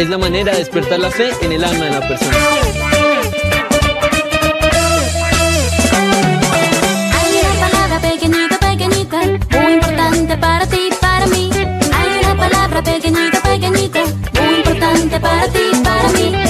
es la manera de despertar la fe en el alma de la persona. Hay una palabra pequeñita, pequeñita, muy importante para ti, para mí. Hay una palabra pequeñita, pequeñita, muy importante para ti, para mí.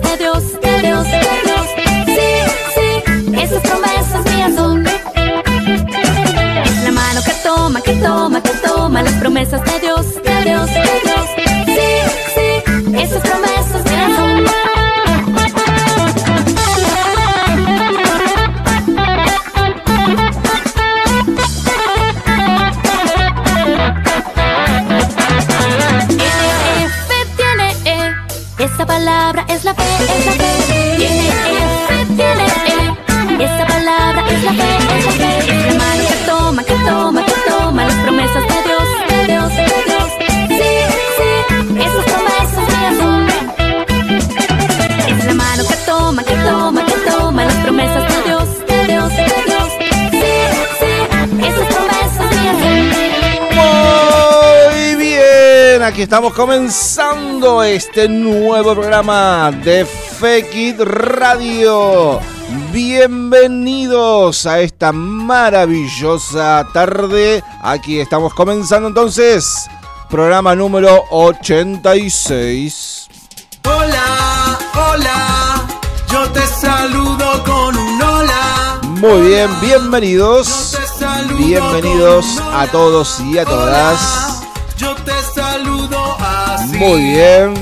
De Dios, de Dios, de Dios. Sí, sí, esas promesas mías son. La mano que toma, que toma, que toma las promesas de Dios, aquí estamos comenzando este nuevo programa de Fekit Radio. Bienvenidos a esta maravillosa tarde. Aquí estamos comenzando entonces programa número 86. Hola, hola, yo te saludo con un hola. Muy bien, bienvenidos. Bienvenidos a todos y a todas. Muy bien.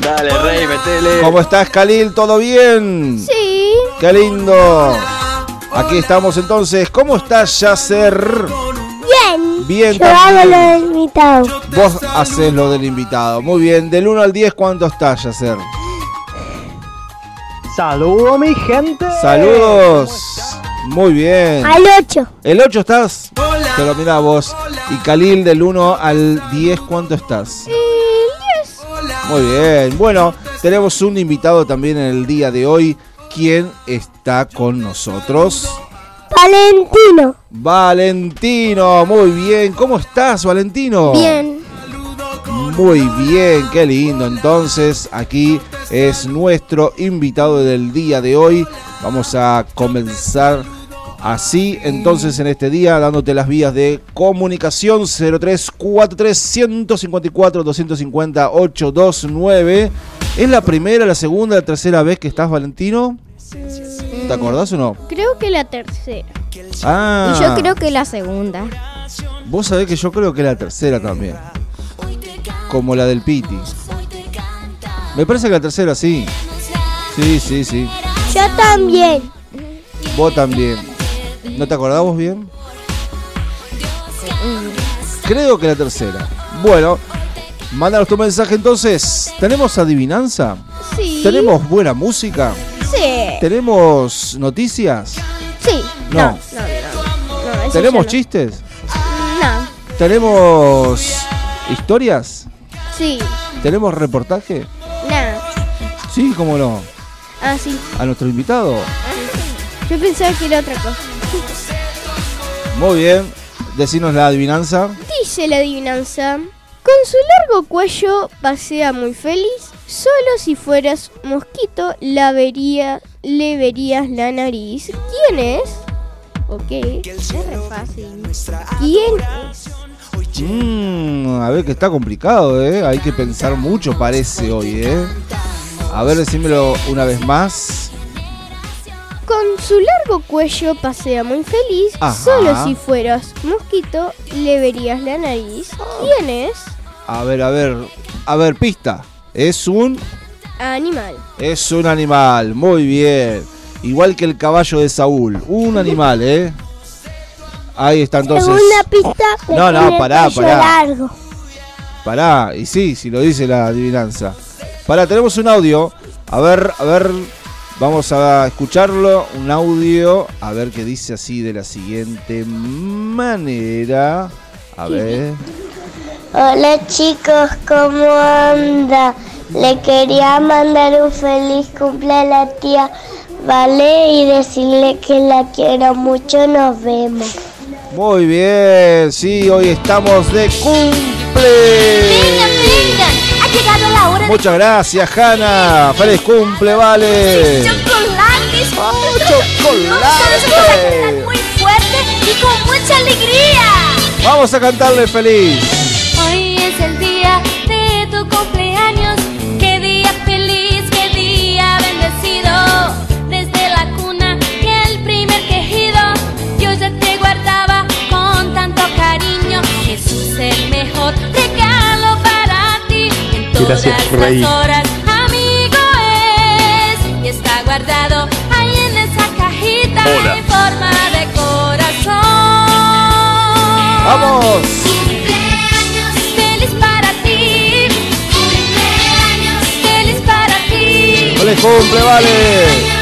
Dale, rey, metele. ¿Cómo estás, Khalil? ¿Todo bien? Sí. Qué lindo. Aquí estamos entonces. ¿Cómo estás, Yasser? Bien. Bien, Yo hago también. lo del invitado. Vos haces lo del invitado. Muy bien. Del 1 al 10, ¿cuánto estás, Yasser? Saludo mi gente. Saludos. Muy bien. Al 8. ¿El 8 estás? Te lo mira vos. Y Khalil, del 1 al 10, ¿cuánto estás? Muy bien. Bueno, tenemos un invitado también en el día de hoy. ¿Quién está con nosotros? Valentino. Valentino, muy bien. ¿Cómo estás, Valentino? Bien. Muy bien, qué lindo. Entonces, aquí es nuestro invitado del día de hoy. Vamos a comenzar así, entonces, en este día, dándote las vías de comunicación 0343 154 250 829. ¿Es la primera, la segunda, la tercera vez que estás, Valentino? ¿Te acordás o no? Creo que la tercera. Ah, Y yo creo que la segunda. Vos sabés que yo creo que la tercera también. Como la del Piti. Me parece que la tercera sí. Sí, sí, sí. Yo también. Vos también. ¿No te acordás vos bien? Creo que la tercera. Bueno, mándanos tu mensaje entonces. ¿Tenemos adivinanza? Sí. ¿Tenemos buena música? Sí. ¿Tenemos noticias? Sí. No. No, no, no. ¿Tenemos chistes? no. No. ¿Tenemos historias? Sí. ¿Tenemos reportaje? No. Sí, cómo no. Ah, sí. A nuestro invitado. Yo pensaba que era otra cosa. Muy bien. Decinos la adivinanza. Dice la adivinanza. Con su largo cuello pasea muy feliz. Solo si fueras mosquito la vería, le verías la nariz. ¿Quién es? Ok, es re fácil. ¿Quién es? Mm, a ver que está complicado, ¿eh? Hay que pensar mucho, parece hoy, ¿eh? A ver, decímelo una vez más. Su largo cuello pasea muy feliz. Ajá. Solo si fueras mosquito le verías la nariz. ¿Quién es? A ver, a ver. A ver, pista. Es un. Animal. Es un animal. Muy bien. Igual que el caballo de Saúl. Un animal, ¿eh? Ahí está entonces. Segunda pista. No, no, pará, pará. largo. Pará, y sí, si lo dice la adivinanza. Pará, tenemos un audio. A ver, a ver. Vamos a escucharlo. Un audio. A ver qué dice así de la siguiente manera. A ver. Hola chicos, ¿cómo anda? Le quería mandar un feliz cumple a la tía Vale y decirle que la quiero mucho. Nos vemos. Muy bien, sí, hoy estamos de cumple. Vengan, vengan, ha llegado Muchas gracias, Hanna. Feliz cumple, vale. chocolates. ¡Oh, Ustedes van a chocolate! celebrar muy fuerte y con mucha alegría. Vamos a cantarle feliz. Horas, amigo es. Y está guardado ahí en esa cajita en forma de corazón. Vamos. Cumpleaños feliz para ti. Cumpleaños feliz para ti. Feliz cumple, vale.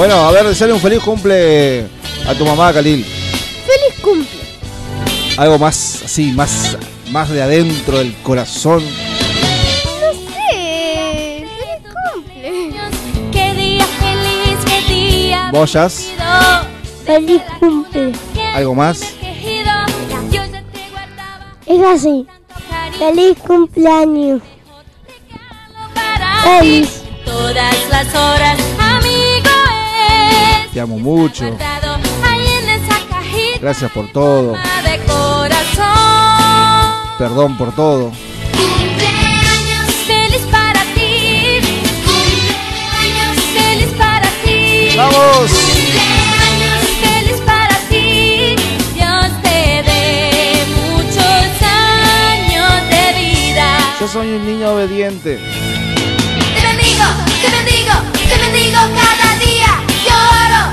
Bueno, a ver, deseale un feliz cumple a tu mamá, Khalil. ¡Feliz cumple! Algo más así, más, más de adentro del corazón. No sé. ¡Feliz cumple! Qué día feliz, qué día Boyas. Feliz cumple. algo más. Es así. Feliz cumpleaños. Feliz. Todas las horas. Te amo mucho. Gracias por todo. Perdón por todo. Cumpleaños feliz para ti. Cumpleaños feliz para ti. ¡Vamos! Feliz para ti. Dios te dé muchos años de vida. Yo soy un niño obediente. Te bendigo, te bendigo, te bendigo cada día. Lloro,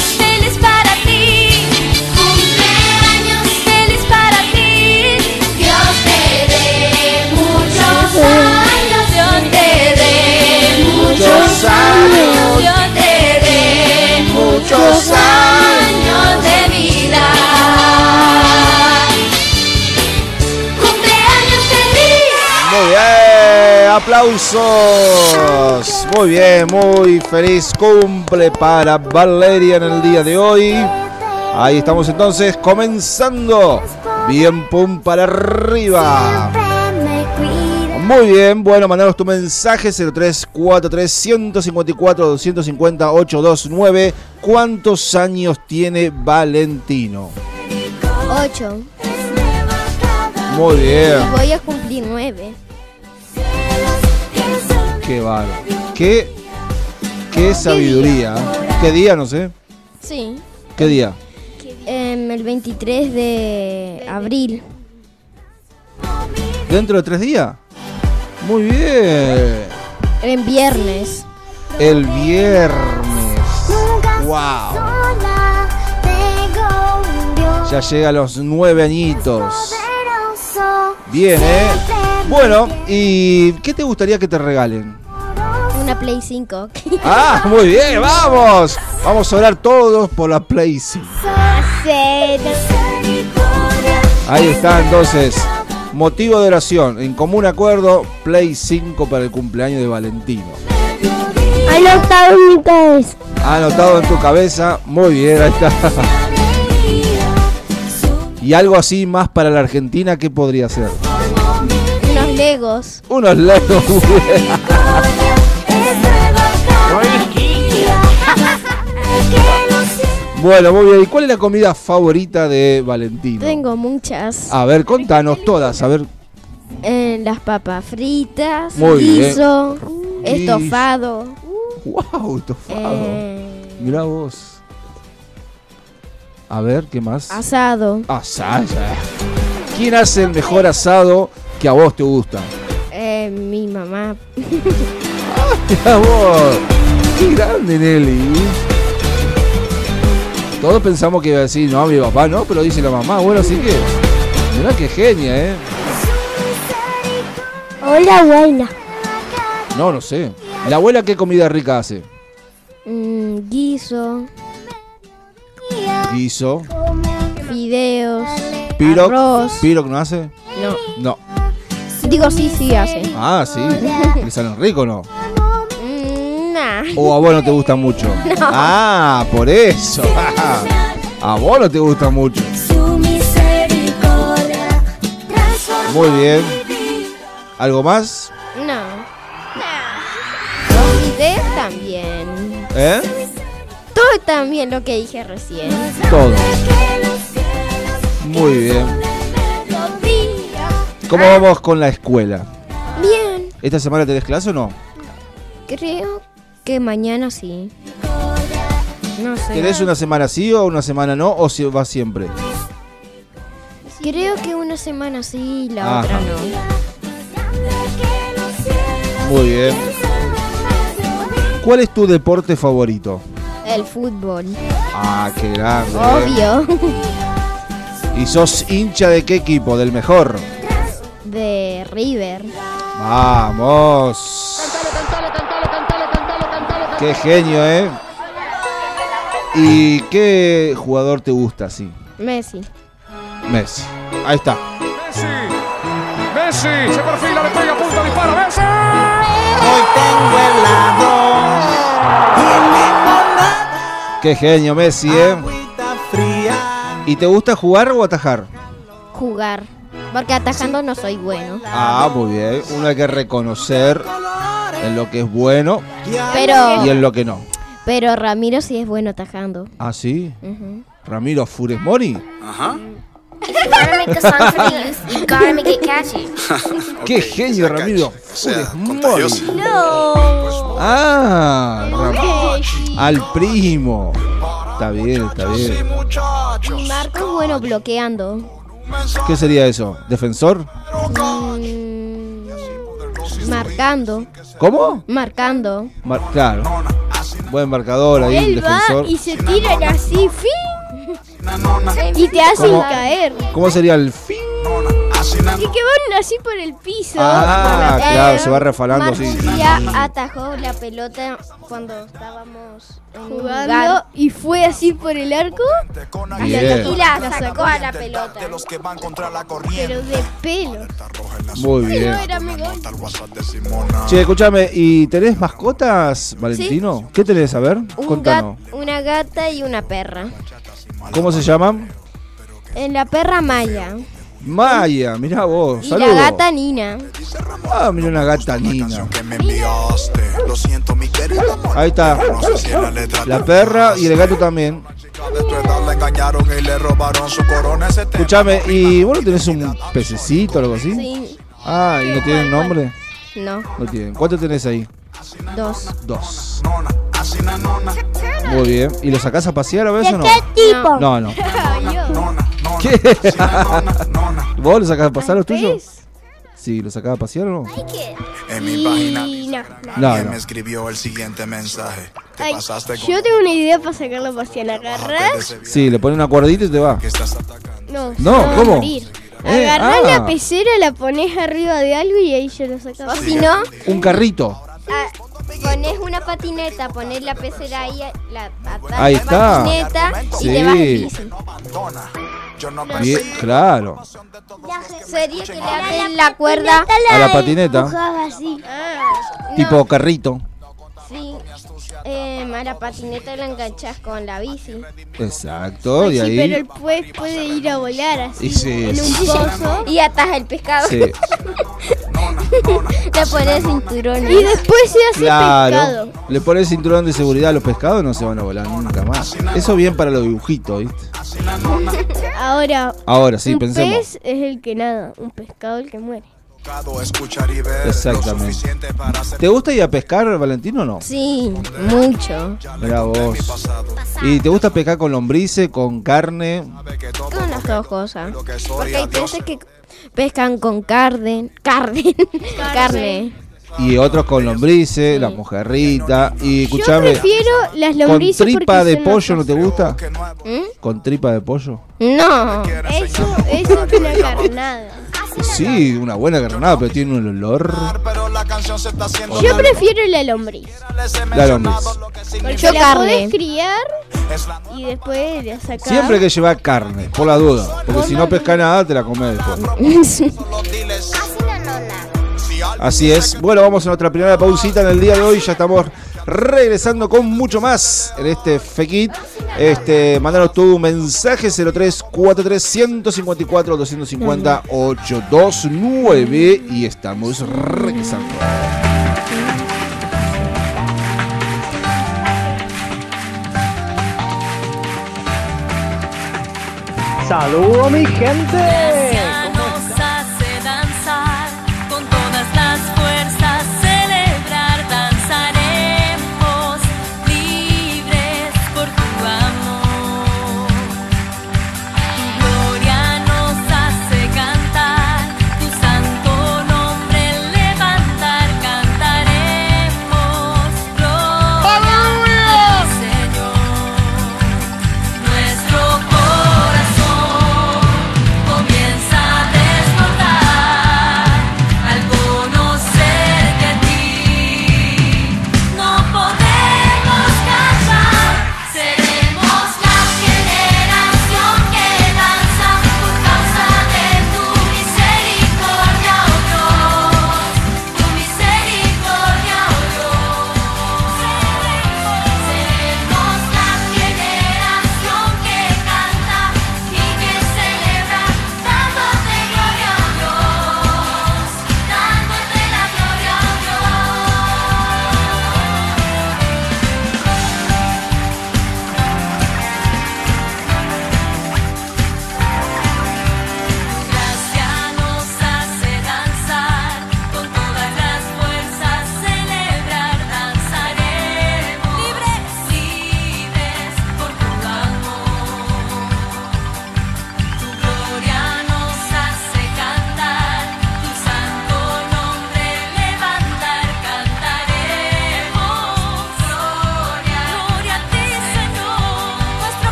muchos años. Dios te dé muchos años de vida. Cumpleaños feliz. Muy bien, aplausos. Muy bien, muy feliz cumple para Valeria en el día de hoy. Ahí estamos entonces comenzando. Bien, pum para arriba. Muy bien, bueno, mandanos tu mensaje 0343 154 250 829. ¿Cuántos años tiene Valentino? Ocho. Muy bien, Y voy a cumplir nueve. qué bárbaro. Qué, qué sabiduría. ¿Qué día? No sé. Sí. ¿Qué día? Em, el 23 de abril. ¿Dentro de tres días? Muy bien. En viernes. El viernes. ¡Wow! Ya llega a los nueve añitos. Bien, ¿eh? Bueno, ¿y qué te gustaría que te regalen? Una Play 5. Ah, muy bien, vamos. Vamos a orar todos por la Play 5. Ahí está entonces. Motivo de oración. En común acuerdo, Play 5 para el cumpleaños de Valentino. Anotado en mi cabeza. Anotado en tu cabeza. Muy bien, ahí está. Y algo así más para la Argentina, ¿qué podría ser? Unos Legos. Unos legos. Bueno, muy bien. ¿Y cuál es la comida favorita de Valentino? Tengo muchas. A ver, contanos todas. A ver, Eh, las papas fritas, Muy bien. guiso, Guiso. estofado. wow, estofado. eh, Mirá vos. A ver, ¿qué más? asado. Asado. ¿Quién hace el mejor asado que a vos te gusta? eh, mi mamá. Mirá vos. Qué grande, Nelly. Todos pensamos que iba a decir, no, mi papá no, pero dice la mamá. Bueno, así que. Mirá qué genia, ¿eh? Hola, abuela. No, no sé. ¿La abuela qué comida rica hace? Mm, guiso, Guiso. fideos, Piroc. arroz. ¿Piroc no hace? No. No. Digo sí, sí hace. Ah, sí. ¿Le salen rico o no? ¿O a vos no te gusta mucho? Ah, por eso. A vos no te gusta mucho. Muy bien. ¿Algo más? No. También. ¿Eh? Todo también lo que dije recién. Todo. Muy bien. ¿Cómo vamos con la escuela? Bien. ¿Esta semana tenés clase o no? Creo que mañana sí. No sé. ¿Querés una semana sí o una semana no? ¿O si va siempre? Creo que una semana sí y la Ajá. otra no. Muy bien. ¿Cuál es tu deporte favorito? El fútbol. Ah, qué grande. ¿eh? Obvio. ¿Y sos hincha de qué equipo? ¿Del mejor? De River. Vamos. Qué genio, ¿eh? ¿Y qué jugador te gusta así? Messi. Messi. Ahí está. Messi. Messi. Se perfila, le pega punta, dispara. Messi. Hoy tengo helado Qué genio, Messi, ¿eh? ¿Y te gusta jugar o atajar? Jugar. Porque atajando no soy bueno. Ah, muy bien. Uno hay que reconocer en lo que es bueno Pero, y en lo que no. pero Ramiro sí es bueno atajando. Ah, sí. Ramiro Fures Mori. gotta make a song for the youth. You gotta make it catchy. Qué genio, Ramiro Fures Mori. No. Ah, Ram- al primo. Está bien, está bien. Marco es bueno bloqueando. ¿Qué sería eso? ¿Defensor? Mm, marcando. ¿Cómo? Marcando. Mar- claro. Buen marcador ahí, Él va defensor. y se tiran así, fin. Y te hacen ¿Cómo? caer. ¿Cómo sería el fin? Y que van así por el piso. Ah, Eh, claro, se va refalando así. día atajó la pelota cuando estábamos Jugando y fue así por el arco. Bien. y la sacó a la pelota. Pero de pelo. Muy bien. Che, escúchame, ¿y tenés mascotas, Valentino? ¿Qué tenés? A ver, Un contanos. gat- una gata y una perra. ¿Cómo se llaman? En la perra Maya. Maya, mirá vos, Y saludos. la gata Nina. Ah, mira una gata Nina. Ahí está. La perra y el gato también. Escúchame, ¿y vos no tenés un pececito o algo así? Sí. Ah, ¿y no tienen nombre? No, No tienen. ¿Cuánto tenés ahí? dos. Dos. Muy bien. ¿Y lo sacás a pasear a veces o no? ¿Qué tipo? No, no. ¿Qué? ¿Vos lo sacás a pasear los tuyos? Sí, ¿lo sacás a pasear o no? En mi página Y no, me escribió el siguiente mensaje. Ay, yo tengo una idea para sacarlo a pasear. Agarrás. Sí, le pones una cuerdita y te va. que estás atacando. No, No, ¿cómo? Eh, Agarrás ah. la pecera, la pones arriba de algo y ahí ya lo sacas. O si no, Un carrito. ah, pones una patineta, pones la pecera ahí, la, atás Ahí la está. patineta Sí. y te vas en bici. Yo no Bien, claro. Sería que le aten la cuerda. A la patineta. Así. Ah, Tipo carrito. sí. Eh, a la patineta la enganchas con la bici. Exacto. Y sí, pero ahí. el pez puede ir a volar así. Y sí, en un sí. pozo. Y atas el pescado. Sí. Le pones cinturón. Y después se hace Claro. pescado. Le pones cinturón de seguridad a los pescados, no se van a volar nunca más. Eso bien para los dibujitos, ¿viste? Ahora, Ahora sí, un pensemos. pez es el que nada, un pescado el que muere. Escuchar y ver Exactamente. ¿Te gusta ir a pescar, Valentino, o no? Sí, mucho. Mira vos. ¿Y te gusta pescar con lombrices, con carne? Con las dos cosas. Porque hay peces que pescan con carne. Carne. carne. Y otros con lombrices, la mojarrita. Y Yo escuchame, prefiero las ¿con lombrices tripa porque de son pollo no te gusta? ¿Mm? ¿Con tripa de pollo? No. Eso, eso es una carnada. Sí, una buena carnada, pero tiene un olor. Yo prefiero la lombriz. La lombriz. Porque Yo la carne. podés criar y después la sacás. Siempre hay que llevar carne, por la duda. Porque si no pesca nada, te la comes después. Así es. Bueno, vamos a nuestra primera pausita en el día de hoy. Ya estamos regresando con mucho más en este FEKIT. Este, mándanos tu mensaje 0343 154 250 829 y estamos regresando. Saludo mi gente.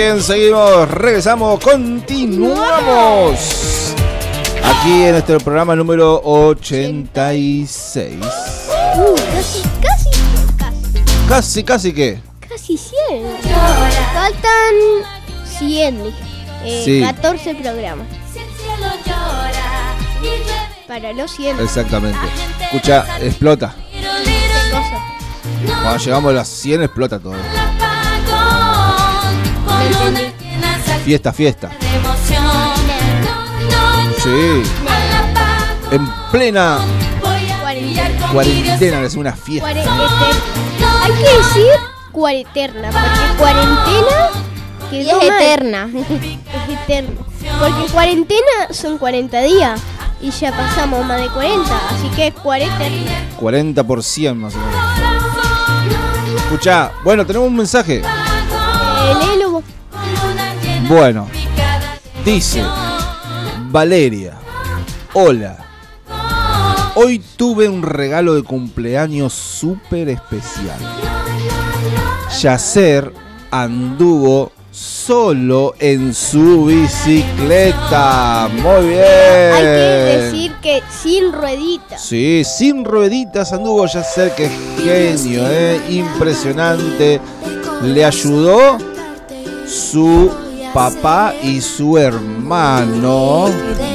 Bien, seguimos, regresamos, continuamos. Aquí en este programa número 86. Uh, casi, casi, casi. Casi, casi que. Casi 100. Faltan 100, dije. Eh, Sí. 14 programas. Para los 100. Exactamente. Escucha, explota. ¿Qué? Cuando llegamos a las 100 explota todo. Fiesta, fiesta. Sí. En plena Cuarentena. cuarentena es una fiesta. Hay que decir cuareterna, porque cuarentena que es eterna. Es eterna. Porque cuarentena son 40 días y ya pasamos más de 40, así que es cuareterna. 40 por 100 más o menos. Escucha, bueno, tenemos un mensaje. Bueno, dice Valeria, hola. Hoy tuve un regalo de cumpleaños súper especial. Yacer anduvo solo en su bicicleta. Muy bien. Hay que decir que sin rueditas. Sí, sin rueditas anduvo Yacer, que genio, ¿eh? impresionante. Le ayudó su papá y su hermano.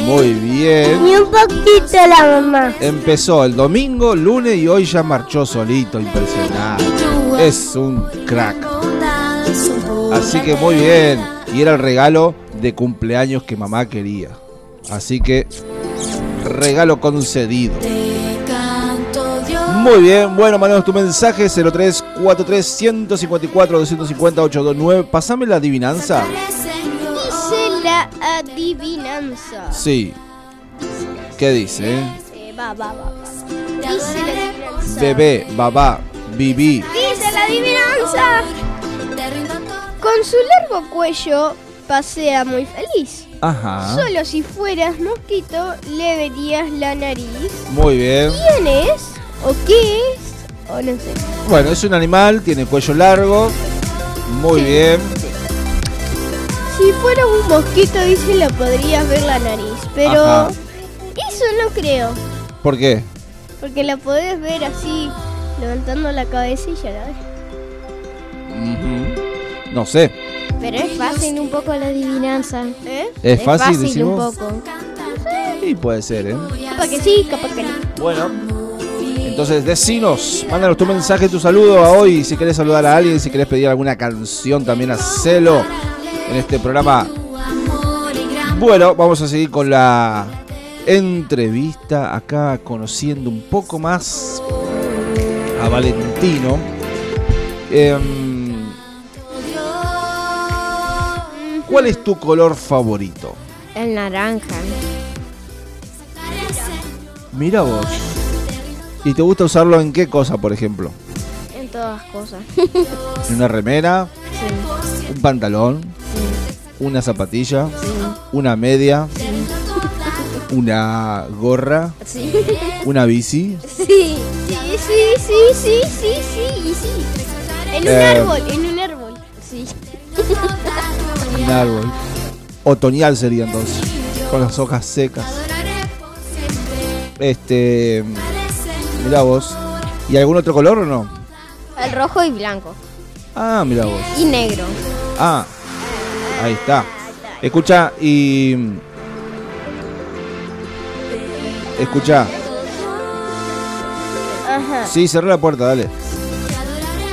Muy bien. Y un poquito la mamá. Empezó el domingo, lunes y hoy ya marchó solito, impresionante. Es un crack. Así que muy bien. Y era el regalo de cumpleaños que mamá quería. Así que regalo concedido. Muy bien, bueno, mandanos tu mensaje 0343 154 250 829. Pasame la adivinanza. La adivinanza. Sí. ¿Qué dice? eh? Eh, va, va, va, va. Dice la adivinanza. Bebé, babá, viví. Dice la adivinanza. Con su largo cuello pasea muy feliz. Ajá. Solo si fueras mosquito le verías la nariz. Muy bien. ¿Quién es? ¿O qué es? O no sé. Bueno, es un animal, tiene cuello largo. Muy bien. Si fuera un mosquito, dice, le podrías ver la nariz. Pero Ajá. eso no creo. ¿Por qué? Porque la podés ver así, levantando la cabeza y ya la ves. Ujú. No sé. Pero es fácil un poco la adivinanza. ¿Eh? ¿Es fácil, decís un poco. Sí, puede ser, ¿eh? Capaz que sí, capaz que no. Bueno. Entonces, decinos, mándanos tu mensaje, tu saludo a hoy. Si querés saludar a alguien, si querés pedir alguna canción, también hacelo en este programa. Bueno, vamos a seguir con la entrevista acá, conociendo un poco más a Valentino. Em, ¿Cuál es tu color favorito? El naranja. Mira vos. ¿Y te gusta usarlo en qué cosa, por ejemplo? En todas cosas. ¿En una remera? Sí. ¿Un pantalón? ¿Una zapatilla? ¿Una media? ¿Una gorra? ¿Una bici? Sí, sí, sí, sí, sí, sí, sí. En un Eh. árbol, en un árbol. Sí. Un árbol. Otoñal sería entonces. Con las hojas secas. Este. Mira vos. ¿Y algún otro color o no? El rojo y blanco. Ah, mira vos. Y negro. Ah, ahí está. Escucha y. Escucha. Sí, cerré la puerta, dale.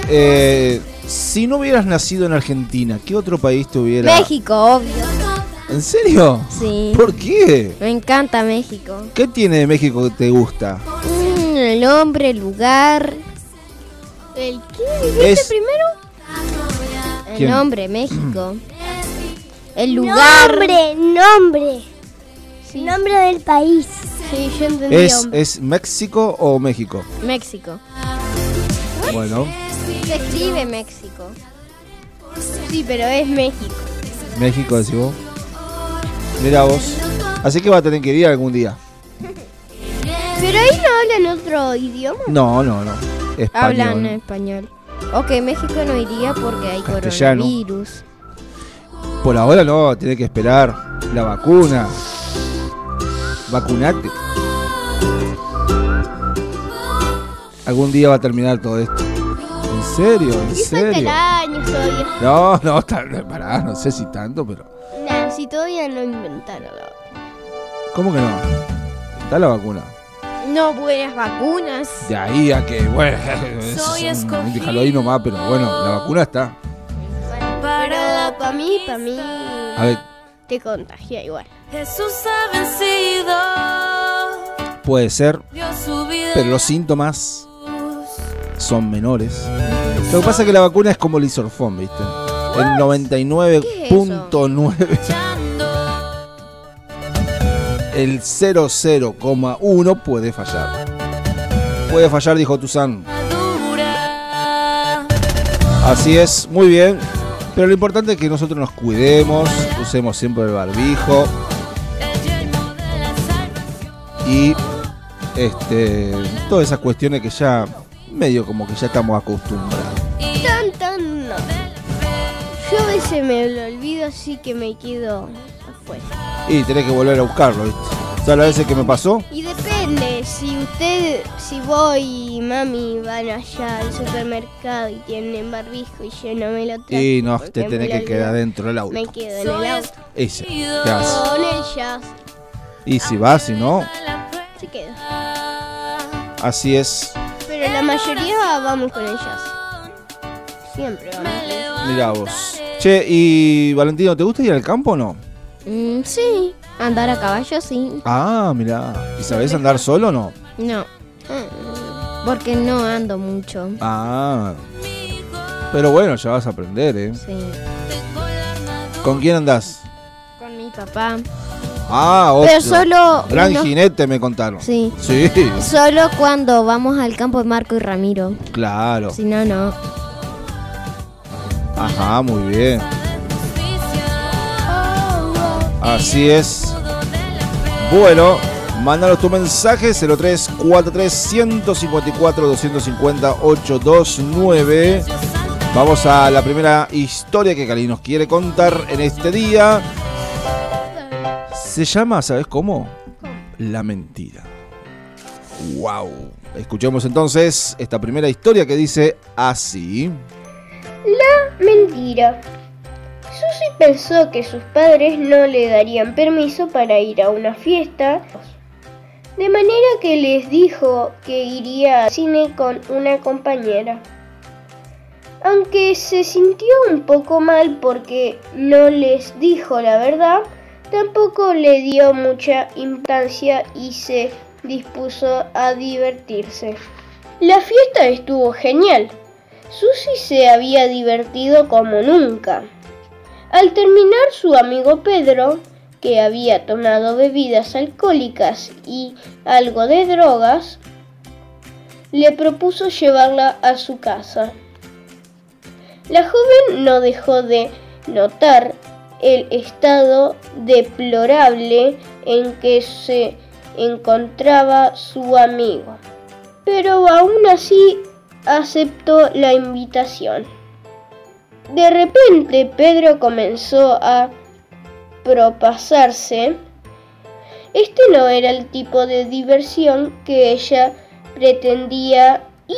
Eh, si no hubieras nacido en Argentina, ¿qué otro país te hubiera. México, obvio. ¿En serio? Sí. ¿Por qué? Me encanta México. ¿Qué tiene de México que te gusta? Mm, el hombre, el lugar. ¿El qué dijiste Es- primero? El ¿Quién? nombre, México. El lugar. Nombre, nombre. Nombre del país. Sí, yo entendí ¿Es, hombre. ¿Es México o México? México. Bueno, Se escribe México. Sí, pero es México. México decís vos. Mira vos. Así que va a tener que ir algún día. Pero ahí no hablan otro idioma. No, no, no. Hablan Español. español. Ok, México no iría porque hay Castellano. coronavirus. Por ahora no, tiene que esperar la vacuna. Vacunate. Algún día va a terminar todo esto. ¿En serio? ¿En serio? años todavía. No, no, está- pará, no sé si tanto, pero. Nah, si todavía no inventaron la ¿Cómo que no? Está la vacuna. No buenas vacunas. De ahí a que, bueno, eso son- déjalo ahí nomás, pero bueno, la vacuna está. Para mí, para mí, A ver, te contagia igual. Jesús ha vencido, puede ser, pero los síntomas son menores. Lo que pasa es que la vacuna es como el isorfón, ¿viste? El 99.9. El 00,1 puede fallar. Puede fallar, dijo Tuzán. Así es, muy bien. Pero lo importante es que nosotros nos cuidemos, usemos siempre el barbijo. Y este todas esas cuestiones que ya medio como que ya estamos acostumbrados. Tan, tan, no. Yo a veces me lo olvido, así que me quedo afuera. Y tenés que volver a buscarlo, ¿viste? ¿Sabes las veces que me pasó? Y depende, si usted, si voy y mami van allá al supermercado y tienen barbijo y yo no me lo traigo. Y no, te tenés lo que quedar dentro del auto. Me quedo en el auto. Ese, ¿qué haces? Con el jazz Y si vas, si no, se queda. así es. Pero la mayoría vamos con el jazz. Siempre vamos con el jazz. Mirá vos. Che, y Valentino, ¿te gusta ir al campo o no? Mm, sí, andar a caballo sí. Ah, mirá. ¿Y sabés andar solo o no? No, porque no ando mucho. Ah. Pero bueno, ya vas a aprender, ¿eh? Sí, ¿Con quién andás? con mi papá. Ah, Pero solo Gran jinete me contaron. Sí. Sí, Solo cuando vamos al campo de Marco y Ramiro. claro. Si no, no. Ajá, muy bien. Así es. Bueno, mándanos tu mensaje 0343 154 250 829. Vamos a la primera historia que Cali nos quiere contar en este día. Se llama, ¿sabes cómo? La mentira. Wow. Escuchemos entonces esta primera historia que dice así. La mentira. Susie pensó que sus padres no le darían permiso para ir a una fiesta, de manera que les dijo que iría al cine con una compañera. Aunque se sintió un poco mal porque no les dijo la verdad, tampoco le dio mucha importancia y se dispuso a divertirse. La fiesta estuvo genial. Susie se había divertido como nunca. Al terminar su amigo Pedro, que había tomado bebidas alcohólicas y algo de drogas, le propuso llevarla a su casa. La joven no dejó de notar el estado deplorable en que se encontraba su amigo, pero aún así aceptó la invitación. De repente Pedro comenzó a propasarse. Este no era el tipo de diversión que ella pretendía y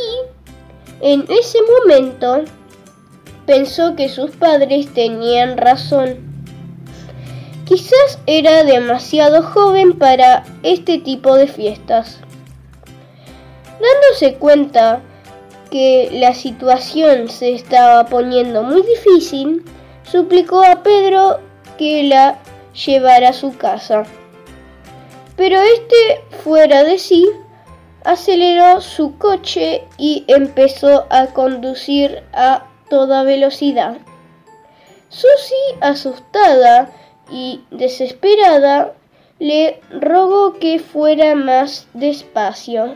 en ese momento pensó que sus padres tenían razón. Quizás era demasiado joven para este tipo de fiestas. Dándose cuenta que la situación se estaba poniendo muy difícil, suplicó a Pedro que la llevara a su casa. Pero este, fuera de sí, aceleró su coche y empezó a conducir a toda velocidad. Susie, asustada y desesperada, le rogó que fuera más despacio.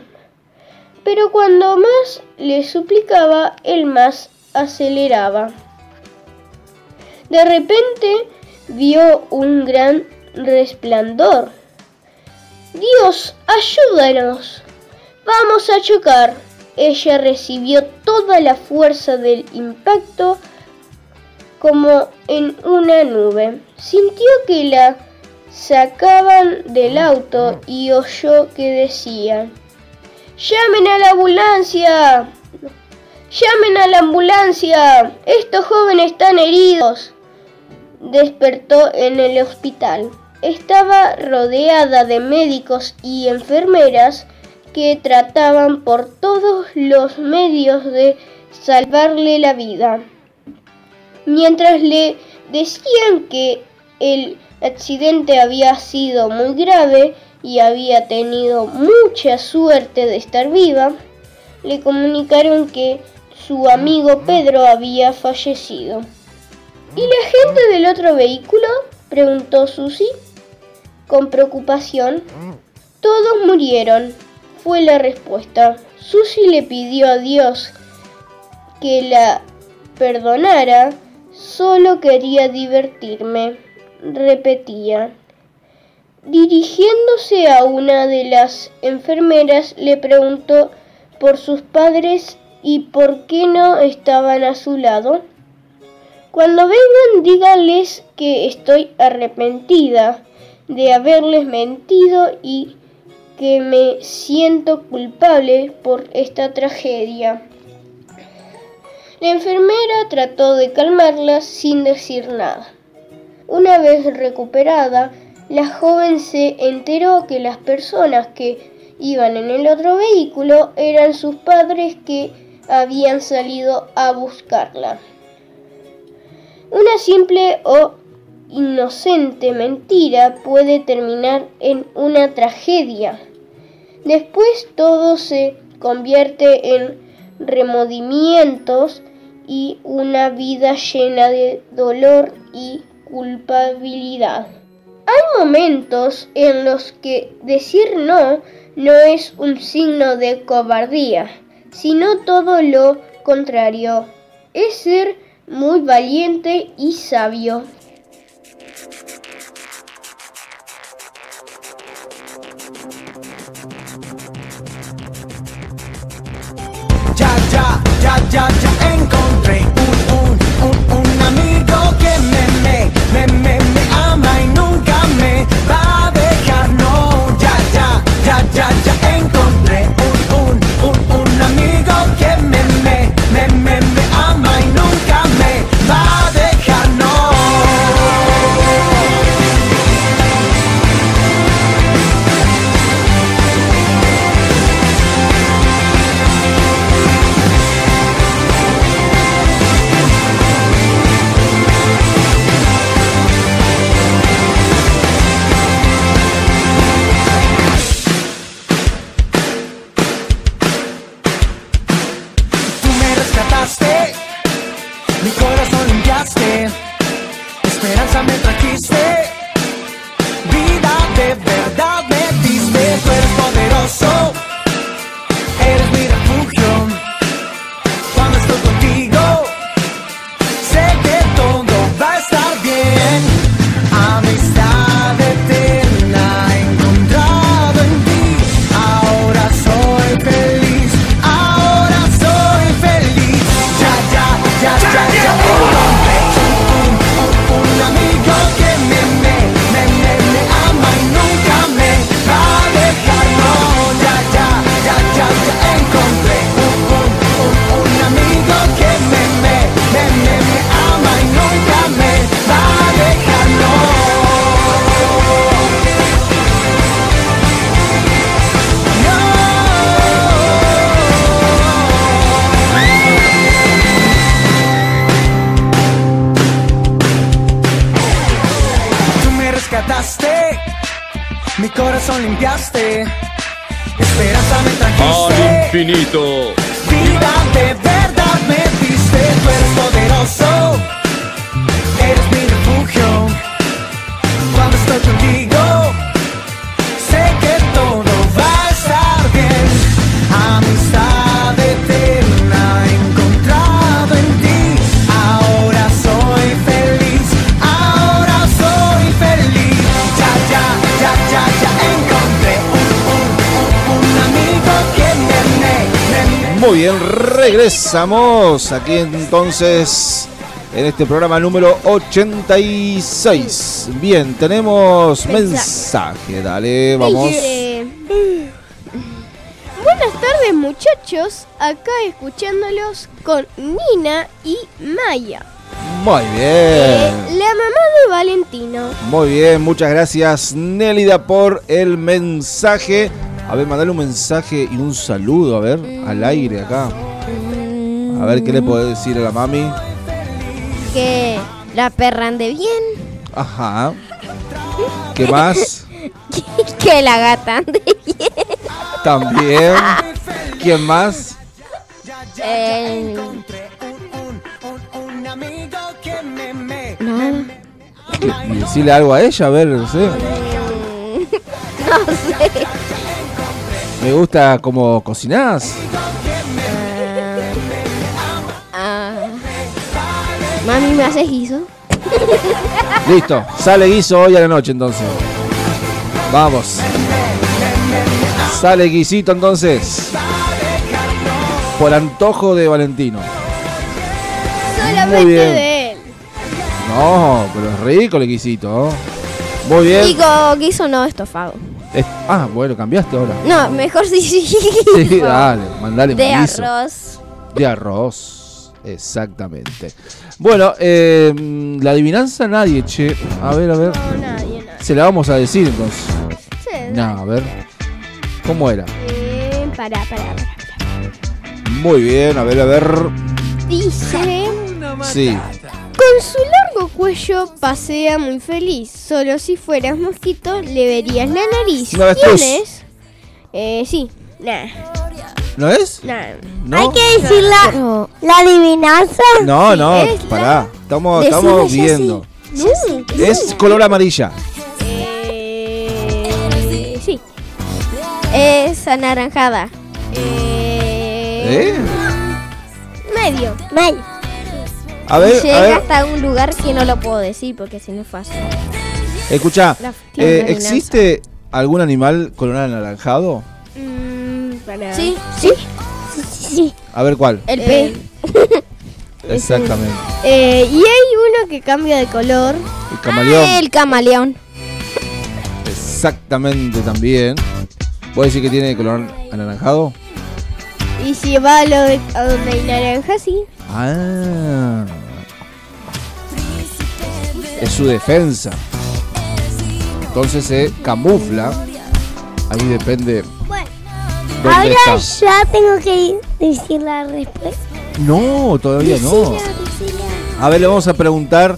Pero cuando más le suplicaba, él más aceleraba. De repente vio un gran resplandor. Dios, ayúdanos. Vamos a chocar. Ella recibió toda la fuerza del impacto como en una nube. Sintió que la sacaban del auto y oyó que decían, ¡Llamen a la ambulancia! ¡Llamen a la ambulancia! Estos jóvenes están heridos. Despertó en el hospital. Estaba rodeada de médicos y enfermeras que trataban por todos los medios de salvarle la vida. Mientras le decían que el accidente había sido muy grave y había tenido mucha suerte de estar viva, le comunicaron que su amigo Pedro había fallecido. ¿Y la gente del otro vehículo? preguntó Susi con preocupación. Todos murieron, fue la respuesta. Susi le pidió a Dios que la perdonara, solo quería divertirme, repetía. Dirigiéndose a una de las enfermeras, le preguntó por sus padres y por qué no estaban a su lado. Cuando vengan, díganles que estoy arrepentida de haberles mentido y que me siento culpable por esta tragedia. La enfermera trató de calmarla sin decir nada. Una vez recuperada, la joven se enteró que las personas que iban en el otro vehículo eran sus padres que habían salido a buscarla. Una simple o inocente mentira puede terminar en una tragedia. Después todo se convierte en remordimientos y una vida llena de dolor y culpabilidad. Hay momentos en los que decir no no es un signo de cobardía, sino todo lo contrario, es ser muy valiente y sabio. Ya, ya, ya, ya, ya encontré un, un, un, un amigo que me, me, me, me, me ama y nunca me va a dejar. No, ya, ya, ya, ya, ya encontré un, un, un, un amigo que me, me, me, me, me ama y nunca me va a corazón limpiaste, esperanza me trajiste. Al infinito. Vida de verdad me diste, tú eres poderoso, eres mi refugio. Cuando estoy contigo, Muy bien, regresamos aquí entonces en este programa número 86. Bien, tenemos mensaje. Dale, vamos. Dice, Buenas tardes muchachos, acá escuchándolos con Nina y Maya. Muy Eh, bien. la mamá de Valentino. Muy bien, muchas gracias Nélida por el mensaje. A ver, mandale un mensaje y un saludo, a ver, al aire acá. A ver qué le puede decir a la mami. Que la perra ande bien. Ajá. ¿Qué más? que la gata ande bien. También. ¿Quién más? Eh, nada. Y decirle algo a ella, a ver, no sé. No sé. Me gusta como cocinás. Ah. Mami, ¿me haces guiso? Listo, sale guiso hoy a la noche entonces. Vamos. Sale guisito entonces. Por antojo de Valentino. Solamente Muy bien. de él. No, pero es rico el guisito. Muy bien. Digo, guiso no, estofado. Es- ah, bueno, cambiaste ahora. No, mejor sí, sí. Dale, mandale De arroz. De arroz. Exactamente. Bueno, eh, la adivinanza nadie, che. A ver, a ver. No, nadie, nadie. Se la vamos a decir entonces. Sí, No, a ver. ¿Cómo era? Eh, pará, pará, pará. Muy bien, a ver, a ver. Dice... Sí. Con su largo cuello pasea muy feliz. Solo si fueras mosquito le verías la nariz. Avestruz. ¿Quién es? Eh, sí. Nah, ¿No es? nah. ¿No? Hay que decir la, la adivinanza. No, no, es pará. Estamos, estamos viendo. No. Es color amarilla. Eh, sí. Es anaranjada. Eh, ¿Eh? Medio. Mal. A ver, a Llega ver. hasta un lugar que no lo puedo decir porque si no es fácil. Escucha, eh. ¿existe algún animal color anaranjado? Mm, pará. Sí, sí. Sí. A ver cuál. El Eh, pez. Exactamente. Eh, y hay uno que cambia de color. El camaleón. Ah, el camaleón. Exactamente también. ¿Puedes decir que tiene color anaranjado? Y si va a, lo de- a donde hay naranja, sí. Ah. Es su defensa. Entonces se camufla. Ahí depende Bueno, dónde ahora está. ya tengo que decir la respuesta. No, todavía no. Decila, decila. A ver, le vamos a preguntar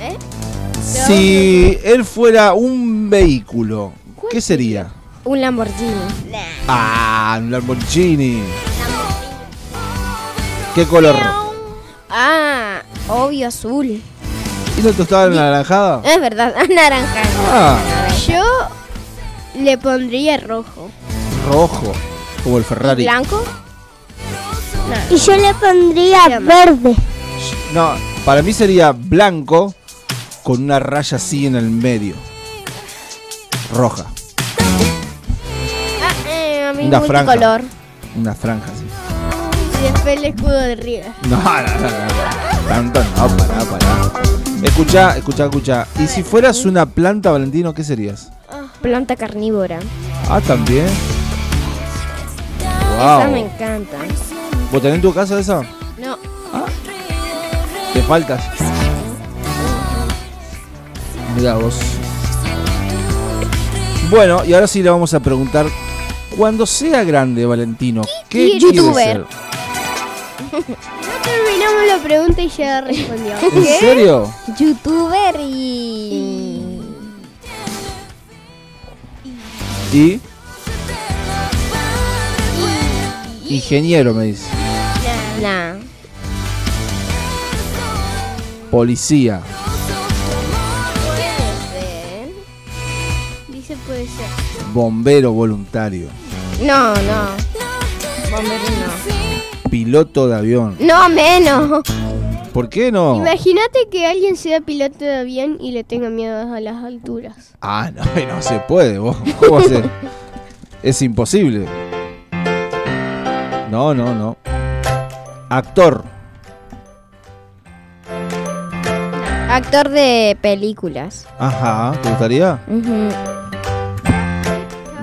¿Eh? si él fuera un vehículo, ¿qué sería? Un Lamborghini. Ah, un Lamborghini. ¿Qué color? Ah, obvio azul. ¿Y no estaba anaranjada? Es verdad, naranja. Ah, Yo le pondría rojo. rojo, como el Ferrari. ¿Blanco? Y yo le pondría verde. No, para mí sería blanco con una raya así en el medio. Roja, Una franja. multicolor. una franja así. Y después el escudo de River. No, no, no, no, no. Tanto no, pará, pará. Escucha, escucha, escucha. ¿Y si fueras una planta, Valentino, qué serías? Planta carnívora. Ah, también. Esa me Wow. encanta. ¿Vos tenés en tu casa esa? No. Te faltas. Mira vos. Bueno, y ahora sí le vamos a preguntar. Cuando sea grande, Valentino, ¿qué quiere Youtuber. ser? No terminamos la pregunta y ya respondió. ¿En serio? Youtuber y. ¿Y? Ingeniero, me dice. Nah. Policía. Dice puede ser. Bombero voluntario. No, no. Bombero Piloto de avión. no. No, menos. ¿Por qué no? Imagínate que alguien sea piloto de avión y le tenga miedo a las alturas. Ah, no, no se puede. vos. ¿Cómo hacer? es imposible. No, no, no. Actor. actor de películas. Ajá, ¿te gustaría?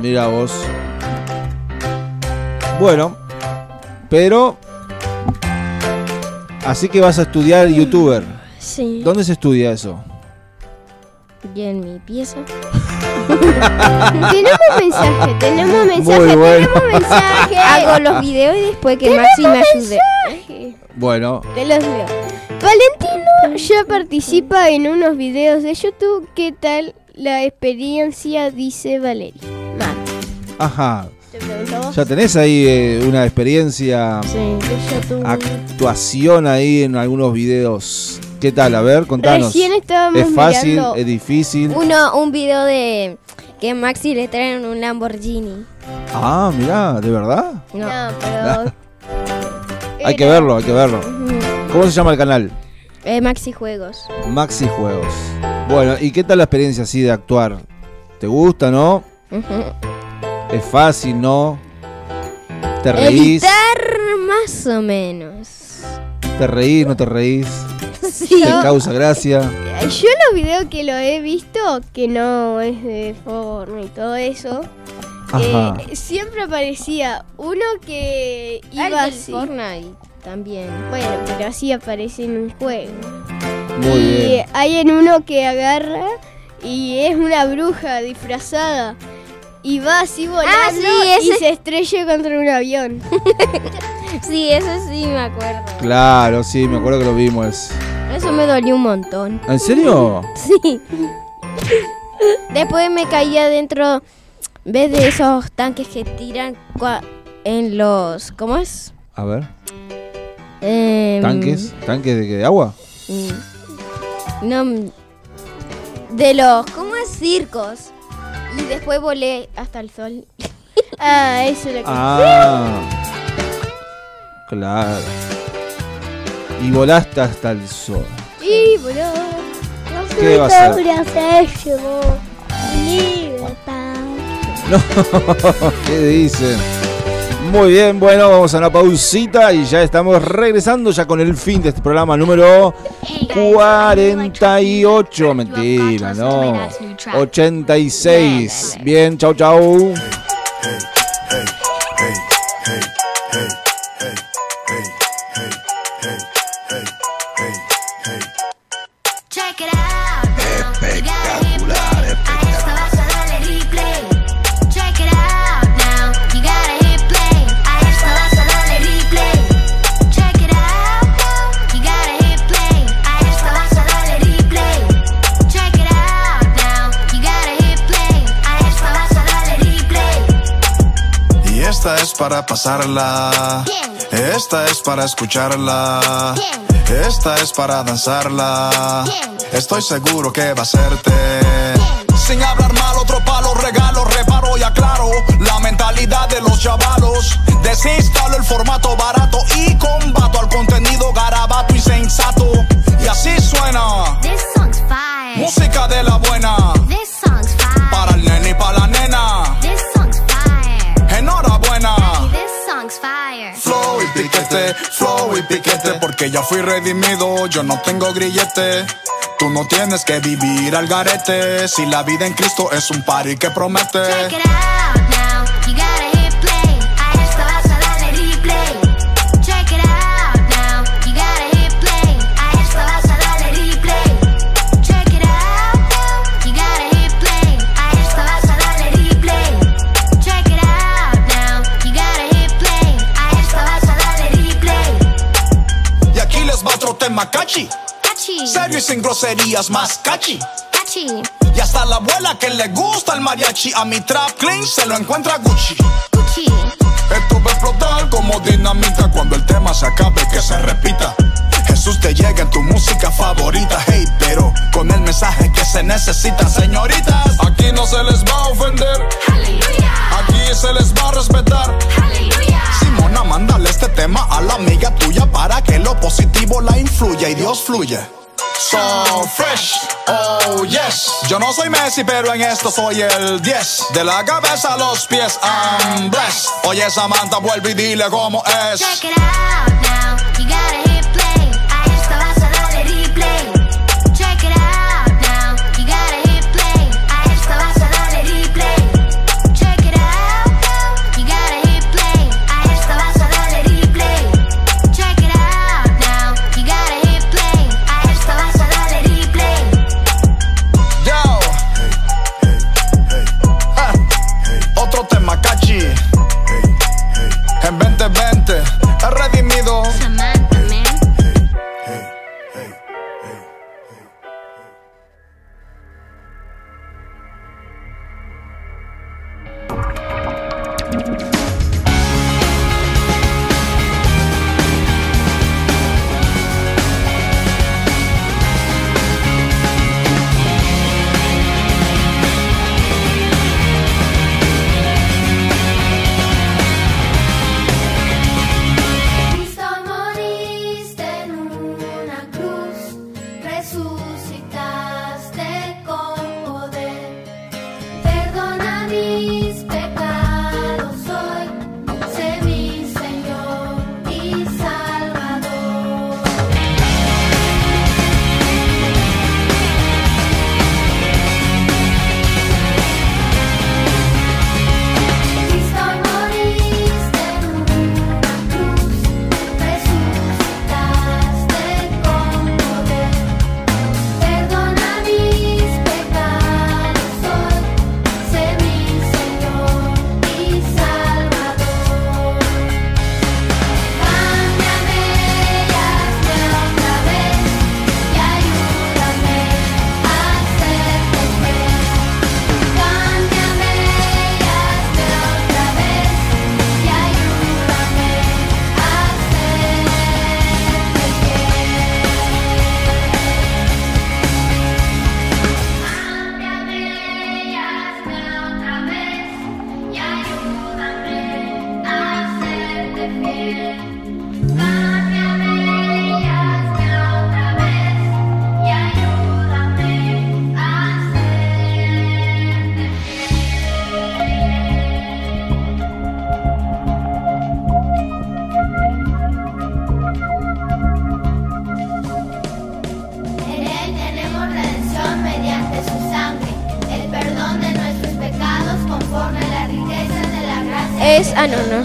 Mira vos. Bueno, pero. Así que vas a estudiar youtuber. Sí. ¿Dónde se estudia eso? Y en mi pieza. tenemos mensaje, tenemos mensaje, bueno. tenemos mensaje. Hago los videos y después que Maxi me ayude. mensaje. Bueno, Te los leo. Valentino ya participa en unos videos de YouTube. ¿Qué tal la experiencia? Dice Valeria. Ajá. Te. ¿Ya tenés ahí eh, una experiencia, Sí. Actuación ahí en algunos videos? ¿Qué tal? A ver, contanos. Recién estábamos ¿Es fácil? mirando- ¿Es difícil? Uno, un video de que Maxi le traen un Lamborghini. Ah, mirá, ¿de verdad? No. No, pero. Hay que verlo, hay que verlo. ¿Cómo se llama el canal? Eh, Maxi Juegos. Maxi Juegos. Bueno, ¿y qué tal la experiencia así de actuar? ¿Te gusta, no? Ujú. ¿Es fácil, no? ¿Te reís? Editar más o menos. ¿Te reís, no te reís? Sí. ¿Te causa gracia? Yo los videos que lo he visto, que no es de Fortnite y todo eso, Ajá. eh, siempre aparecía uno que Ah, iba del así. Fortnite también. Bueno, pero así aparece en un juego. Muy y bien. hay en uno que agarra y es una bruja disfrazada. Y va así volando Ah, sí, y ese- se estrella contra un avión. Sí, eso sí me acuerdo. Claro, sí, me acuerdo que lo vimos. Eso me dolió un montón. ¿En serio? Sí. Después me caía dentro, ¿ves de esos tanques que tiran cua- en los... ¿Cómo es? A ver. Em, ¿Tanques? ¿Tanques de, qué? de agua? mm, No, de los... ¿Cómo es? Circos. Y después volé hasta el sol. Ah, eso es lo que Ah. Claro. Y volaste hasta el sol. Y voló. ¿Qué va a se llevó libertad. No, ¿qué dicen? Muy bien, bueno, vamos a una pausita y ya estamos regresando ya con el fin de este programa número 48. Mentira, no. 86. Bien, chau, chau. Para pasarla. Esta es para escucharla. Esta es para danzarla. Estoy seguro que va a hacerte. Sin hablar mal, otro palo, regalo, reparo y aclaro la mentalidad de los chavalos. Desinstalo el formato barato y combato al contenido garabato y sensato. Y así suena. This song's fire. Música de la buena. This Flow y piquete, porque ya fui redimido, yo no tengo grillete. Tú no tienes que vivir al garete, si la vida en Cristo es un party que promete. Cachi, serio y sin groserías, más cachi. Y hasta la abuela que le gusta el mariachi, a mi trap clean se lo encuentra Gucci. Gucci. Esto va a explotar como dinamita cuando el tema se acabe que se repita. Jesús te llega en tu música favorita, hey, pero con el mensaje que se necesita, señoritas. Aquí no se les va a ofender, aquí se les va a respetar. Simona, mándale este tema a la amiga tuya para que lo positivo la influya y Dios fluye. So fresh, oh yes. Yo no soy Messi, pero en esto soy el 10. De la cabeza a los pies, I'm blessed. Oye, Samantha, vuelve y dile cómo es.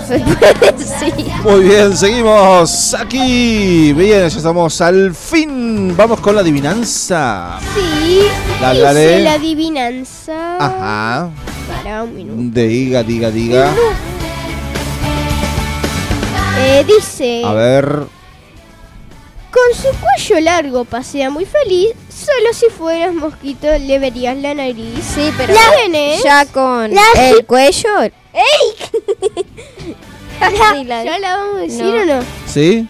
Se puede decir. Muy bien, seguimos aquí. Bien, ya estamos al fin. Vamos con la adivinanza. Sí. Dale, hice dale. la adivinanza. Ajá. Para un minuto. Diga, diga, diga. Eh, dice. A ver. Con su cuello largo pasea muy feliz. Solo si fueras mosquito le verías la nariz. Sí, pero ¿Quién es? ya con La- el cuello. ¿Ya la vamos a decir No. o no? ¿Sí?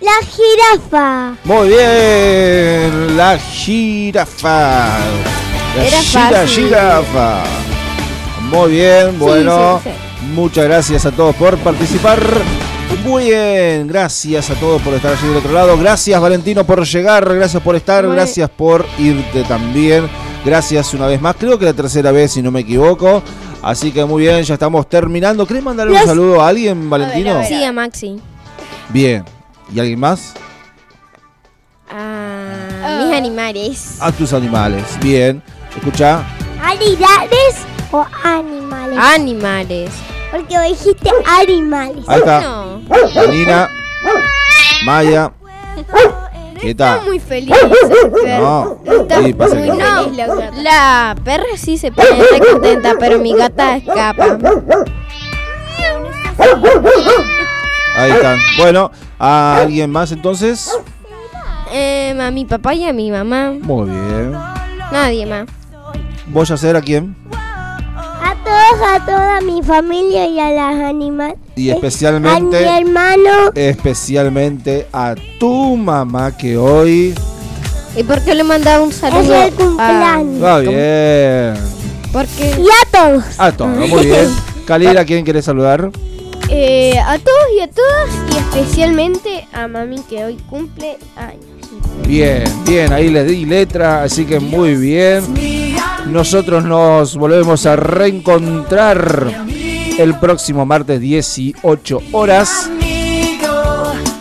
La jirafa. Muy bien. La jirafa. La Era gira- fácil. jirafa. Muy bien, bueno. sí, Muchas gracias a todos por participar. Muy bien, gracias a todos por estar allí del otro lado. Gracias Valentino por llegar, gracias por estar, Muy- gracias por irte también. Gracias una vez más, creo que la tercera vez si no me equivoco. Así que muy bien, ya estamos terminando. ¿Querés mandarle un saludo a alguien, Valentino? Sí, a Maxi. Bien. ¿Y alguien más? A mis animales. A tus animales. Bien. Escucha. ¿Animales o animales? Animales. Porque dijiste animales. Ahí está. No. Janina. Maya. ¿Qué Está tal? muy feliz. No. Está Sí, pasa muy que no. feliz la gata. La perra sí se pone re contenta, pero mi gata escapa. Ahí están. Bueno, ¿a alguien más entonces? Eh, a mi papá y a mi mamá. Muy bien. Nadie más. ¿Voy a hacer a quién? A toda mi familia y a las animales. Y A mi especialmente, hermano. especialmente a tu mamá que hoy ¿Y por qué le mandaba un saludo? Es el cumpleaños. va bien. Porque Y a todos. A todos, muy bien. Kalira, ¿quién quiere saludar? Eh, a todos y a todas y especialmente a mami que hoy cumple años. Bien, bien, ahí le di letra, así que muy bien. Nosotros nos volvemos a reencontrar el próximo martes 18 horas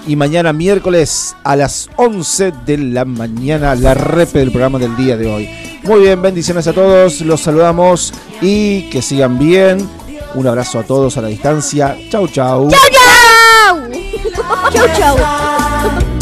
y mañana miércoles a las 11 de la mañana la repe del programa del día de hoy. Muy bien, bendiciones a todos, los saludamos y que sigan bien. Un abrazo a todos a la distancia. Chau, chau. ¡Chau! Chau, chau.